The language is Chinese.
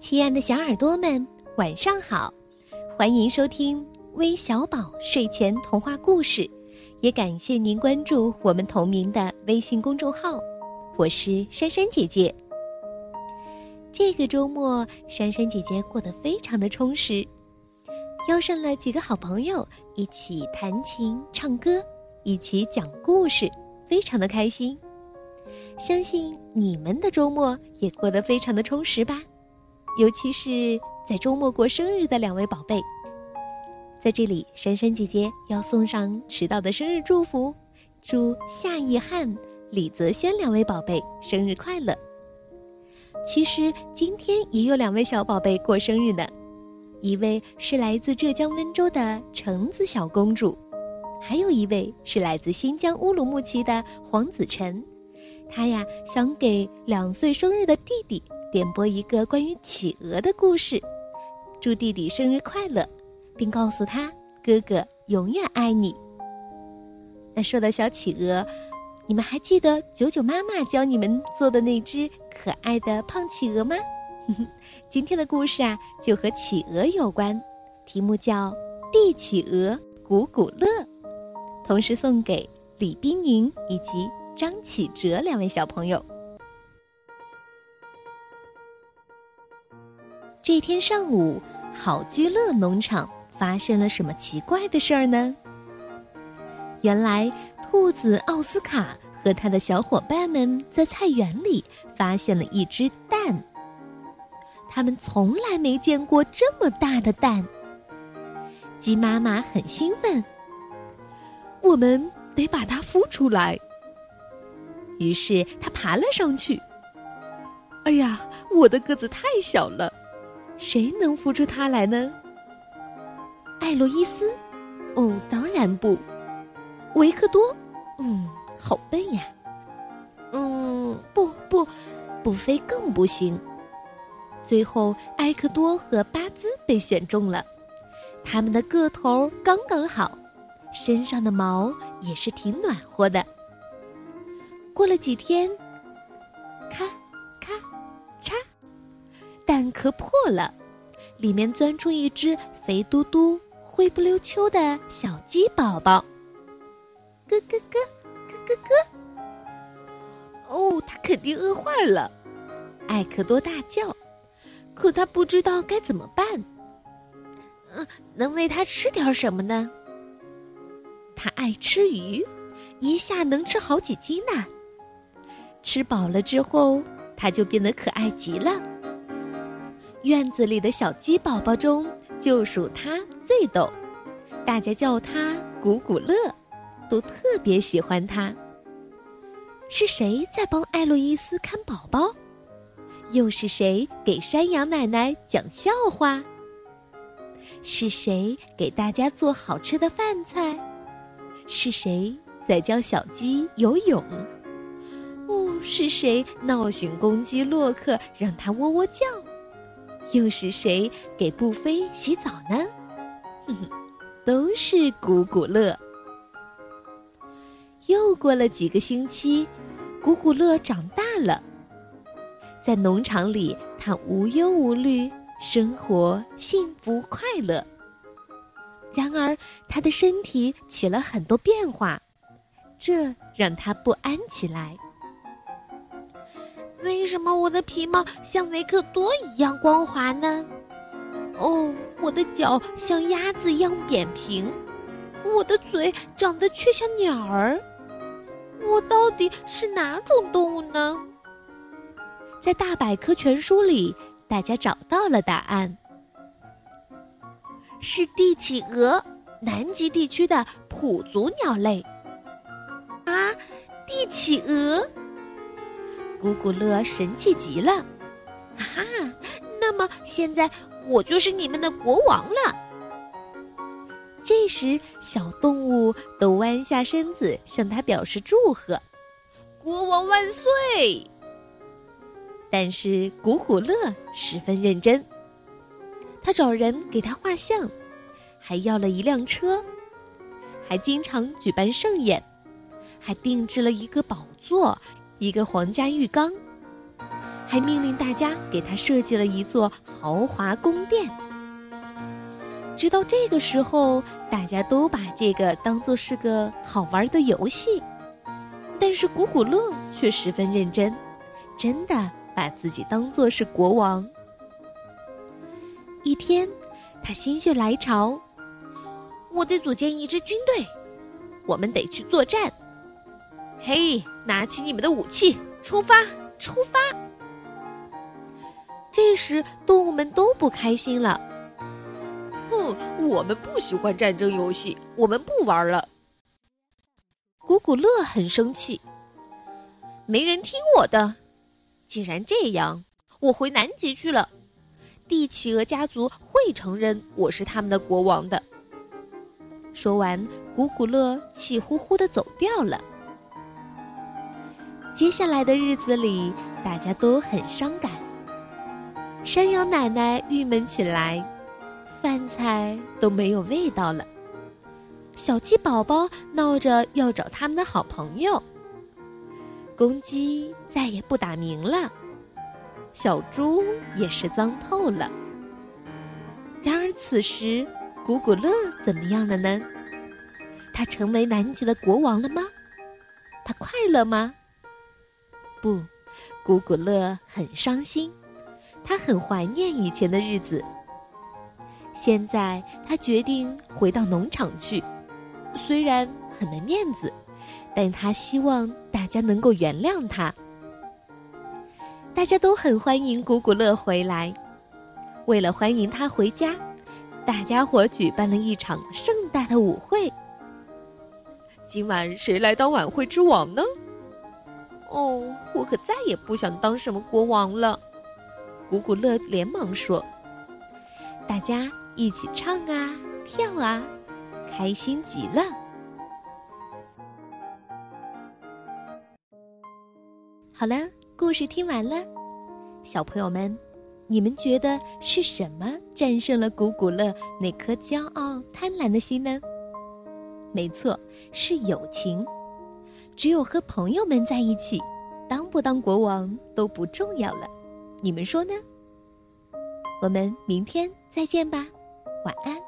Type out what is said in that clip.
亲爱的小耳朵们，晚上好！欢迎收听微小宝睡前童话故事，也感谢您关注我们同名的微信公众号。我是珊珊姐姐。这个周末，珊珊姐姐过得非常的充实，邀上了几个好朋友一起弹琴、唱歌，一起讲故事，非常的开心。相信你们的周末也过得非常的充实吧。尤其是在周末过生日的两位宝贝，在这里，珊珊姐姐要送上迟到的生日祝福，祝夏意翰、李泽轩两位宝贝生日快乐。其实今天也有两位小宝贝过生日呢，一位是来自浙江温州的橙子小公主，还有一位是来自新疆乌鲁木齐的黄子晨，他呀想给两岁生日的弟弟。点播一个关于企鹅的故事，祝弟弟生日快乐，并告诉他哥哥永远爱你。那说到小企鹅，你们还记得九九妈妈教你们做的那只可爱的胖企鹅吗？今天的故事啊，就和企鹅有关，题目叫《地企鹅古古乐》，同时送给李冰莹以及张启哲两位小朋友。这天上午，好居乐农场发生了什么奇怪的事儿呢？原来，兔子奥斯卡和他的小伙伴们在菜园里发现了一只蛋。他们从来没见过这么大的蛋。鸡妈妈很兴奋，我们得把它孵出来。于是，他爬了上去。哎呀，我的个子太小了。谁能孵出它来呢？艾洛伊斯？哦，当然不。维克多？嗯，好笨呀。嗯，不不，不飞更不行。最后，埃克多和巴兹被选中了。他们的个头刚刚好，身上的毛也是挺暖和的。过了几天，咔咔嚓。蛋壳破了，里面钻出一只肥嘟嘟、灰不溜秋的小鸡宝宝。咯咯咯，咯咯咯！哦，它肯定饿坏了，艾克多大叫。可他不知道该怎么办。嗯，能喂它吃点什么呢？它爱吃鱼，一下能吃好几斤呢。吃饱了之后，它就变得可爱极了。院子里的小鸡宝宝中，就属它最逗，大家叫它古古乐，都特别喜欢它。是谁在帮艾洛伊斯看宝宝？又是谁给山羊奶奶讲笑话？是谁给大家做好吃的饭菜？是谁在教小鸡游泳？哦，是谁闹醒公鸡洛克，让它喔喔叫？又是谁给布菲洗澡呢？哼哼，都是古古乐。又过了几个星期，古古乐长大了，在农场里，他无忧无虑，生活幸福快乐。然而，他的身体起了很多变化，这让他不安起来。为什么我的皮毛像维克多一样光滑呢？哦，我的脚像鸭子一样扁平，我的嘴长得却像鸟儿。我到底是哪种动物呢？在大百科全书里，大家找到了答案：是帝企鹅，南极地区的普足鸟类。啊，帝企鹅！古古乐神气极了，哈哈！那么现在我就是你们的国王了。这时，小动物都弯下身子向他表示祝贺：“国王万岁！”但是古古乐十分认真，他找人给他画像，还要了一辆车，还经常举办盛宴，还定制了一个宝座。一个皇家浴缸，还命令大家给他设计了一座豪华宫殿。直到这个时候，大家都把这个当做是个好玩的游戏，但是古古乐却十分认真，真的把自己当做是国王。一天，他心血来潮，我得组建一支军队，我们得去作战。嘿，拿起你们的武器，出发！出发！这时，动物们都不开心了。哼，我们不喜欢战争游戏，我们不玩了。古古乐很生气，没人听我的。既然这样，我回南极去了。帝企鹅家族会承认我是他们的国王的。说完，古古乐气呼呼的走掉了。接下来的日子里，大家都很伤感。山羊奶奶郁闷起来，饭菜都没有味道了。小鸡宝宝闹着要找他们的好朋友。公鸡再也不打鸣了，小猪也是脏透了。然而此时，古古乐怎么样了呢？他成为南极的国王了吗？他快乐吗？不，古古乐很伤心，他很怀念以前的日子。现在他决定回到农场去，虽然很没面子，但他希望大家能够原谅他。大家都很欢迎古古乐回来，为了欢迎他回家，大家伙举办了一场盛大的舞会。今晚谁来当晚会之王呢？哦，我可再也不想当什么国王了。古古乐连忙说：“大家一起唱啊，跳啊，开心极了。”好了，故事听完了，小朋友们，你们觉得是什么战胜了古古乐那颗骄傲贪婪的心呢？没错，是友情。只有和朋友们在一起，当不当国王都不重要了，你们说呢？我们明天再见吧，晚安。